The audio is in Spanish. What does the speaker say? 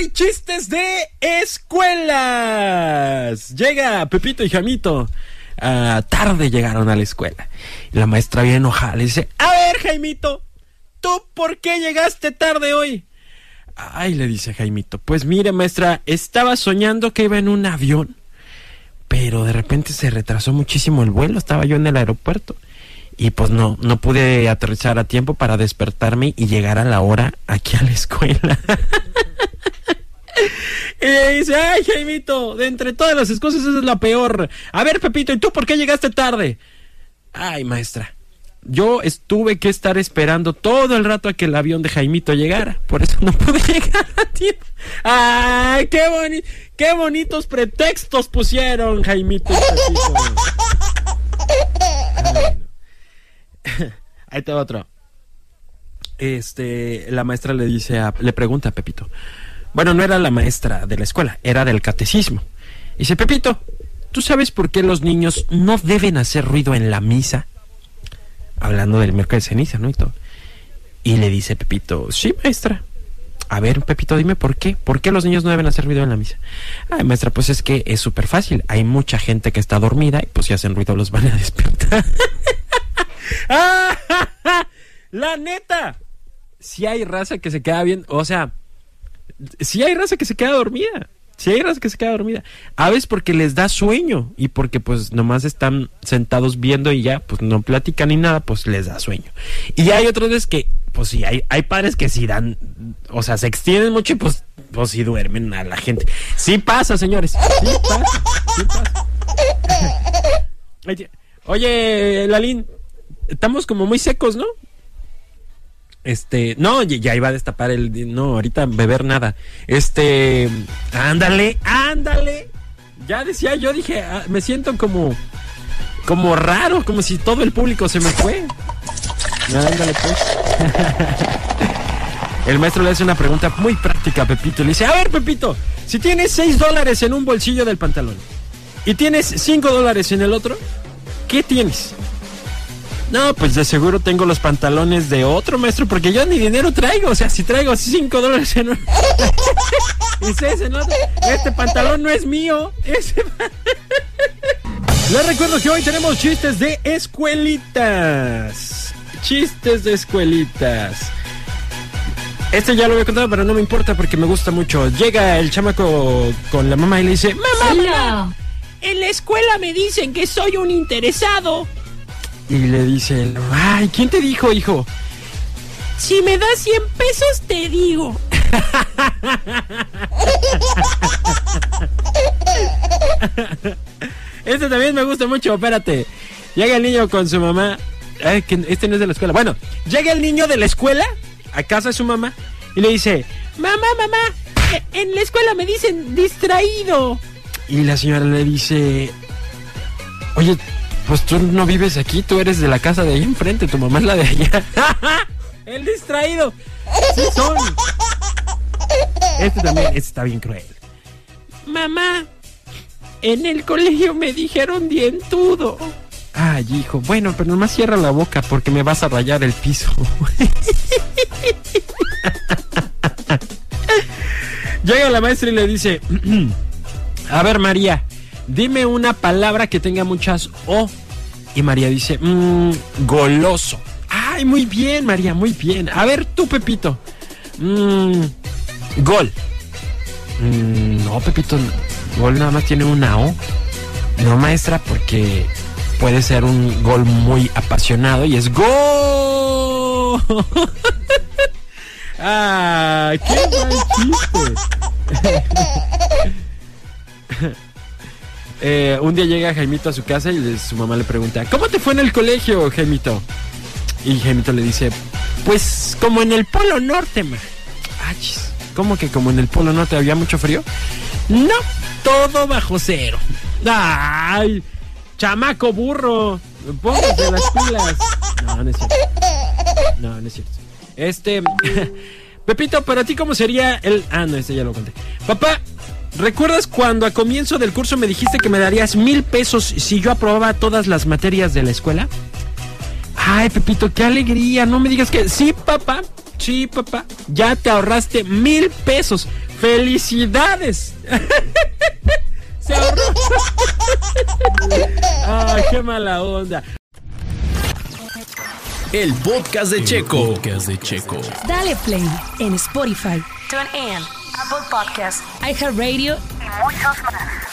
Hoy chistes de escuelas. Llega Pepito y Jaimito. Ah, tarde llegaron a la escuela. La maestra bien enojada le dice, a ver Jaimito, ¿tú por qué llegaste tarde hoy? Ay, le dice Jaimito, pues mire maestra, estaba soñando que iba en un avión, pero de repente se retrasó muchísimo el vuelo, estaba yo en el aeropuerto y pues no, no pude aterrizar a tiempo para despertarme y llegar a la hora aquí a la escuela. y le dice, ay Jaimito, de entre todas las excusas esa es la peor. A ver Pepito, ¿y tú por qué llegaste tarde? Ay maestra, yo estuve que estar esperando todo el rato a que el avión de Jaimito llegara. Por eso no pude llegar a tiempo. ¡Ay, qué, boni qué bonitos pretextos pusieron, Jaimito! Ay, no. Ahí va otro. Este, la maestra le dice a, le pregunta a Pepito. Bueno, no era la maestra de la escuela, era del catecismo. Dice, Pepito, ¿tú sabes por qué los niños no deben hacer ruido en la misa? Hablando del miércoles de ceniza, ¿no? Y todo. Y le dice Pepito, sí, maestra. A ver, Pepito, dime por qué. ¿Por qué los niños no deben hacer ruido en la misa? Ay, maestra, pues es que es súper fácil. Hay mucha gente que está dormida y pues si hacen ruido los van a despertar. La neta. Si hay raza que se queda bien, o sea, si hay raza que se queda dormida. Si hay raza que se queda dormida. A veces porque les da sueño y porque pues nomás están sentados viendo y ya, pues no platican ni nada, pues les da sueño. Y hay otras veces que, pues sí, hay, hay padres que sí dan, o sea, se extienden mucho y pues, pues sí duermen a la gente. Sí pasa, señores. Sí pasa. Sí Oye, Lalín, estamos como muy secos, ¿no? Este, no, ya- iba a destapar el. No, ahorita beber nada. Este, ándale, ándale. Ya decía, yo dije, ah, me siento como. Como raro, como si todo el público se me fue. Ándale, pues. El maestro le hace una pregunta muy práctica a Pepito. Le dice: A ver, Pepito, si tienes 6 dólares en un bolsillo del pantalón y tienes 5 dólares en el otro, ¿qué tienes? No, pues de seguro tengo los pantalones de otro maestro, porque yo ni dinero traigo. O sea, si traigo 5 dólares en un. y 6 en otro. Este pantalón no es mío. Ese... Les recuerdo que hoy tenemos chistes de escuelitas. Chistes de escuelitas. Este ya lo había contado, pero no me importa porque me gusta mucho. Llega el chamaco con la mamá y le dice: Mamá, mamá, en la escuela me dicen que soy un interesado. Y le dice, él, ay, ¿quién te dijo, hijo? Si me das 100 pesos, te digo. este también me gusta mucho, espérate. Llega el niño con su mamá. Ay, que este no es de la escuela. Bueno, llega el niño de la escuela a casa de su mamá y le dice, mamá, mamá, en la escuela me dicen distraído. Y la señora le dice, oye, pues tú no vives aquí, tú eres de la casa de ahí enfrente, tu mamá es la de allá. El distraído. Sí son. Este también, este está bien cruel. Mamá, en el colegio me dijeron dientudo. Ay, hijo, bueno, pero nomás cierra la boca porque me vas a rayar el piso. Llega la maestra y le dice, a ver María, dime una palabra que tenga muchas O. Y María dice, "Mm, goloso. Ay, muy bien, María, muy bien. A ver tú, Pepito. Mm, gol. Mm, no, Pepito, gol nada más tiene una O. No, maestra, porque puede ser un gol muy apasionado y es gol. ¡Ah! ¡Qué mal chiste! Eh, un día llega Jaimito a su casa y su mamá le pregunta, ¿cómo te fue en el colegio, Jaimito? Y Jaimito le dice, pues como en el Polo Norte, ma. Ah, chis, ¿Cómo que como en el Polo Norte había mucho frío? No, todo bajo cero. ¡Ay! ¡Chamaco burro! Póngase las pilas. No, no es cierto. No, no es cierto. Este. Pepito, ¿para ti cómo sería el.? Ah, no, este ya lo conté. Papá, ¿Recuerdas cuando a comienzo del curso me dijiste que me darías mil pesos si yo aprobaba todas las materias de la escuela? Ay, Pepito, qué alegría. No me digas que sí, papá. Sí, papá. Ya te ahorraste mil pesos. ¡Felicidades! Se ahorró. Ay, qué mala onda. El podcast de Checo. Podcast de Checo. Dale play en Spotify, TuneIn, Apple Podcasts, iHeartRadio y muchos más.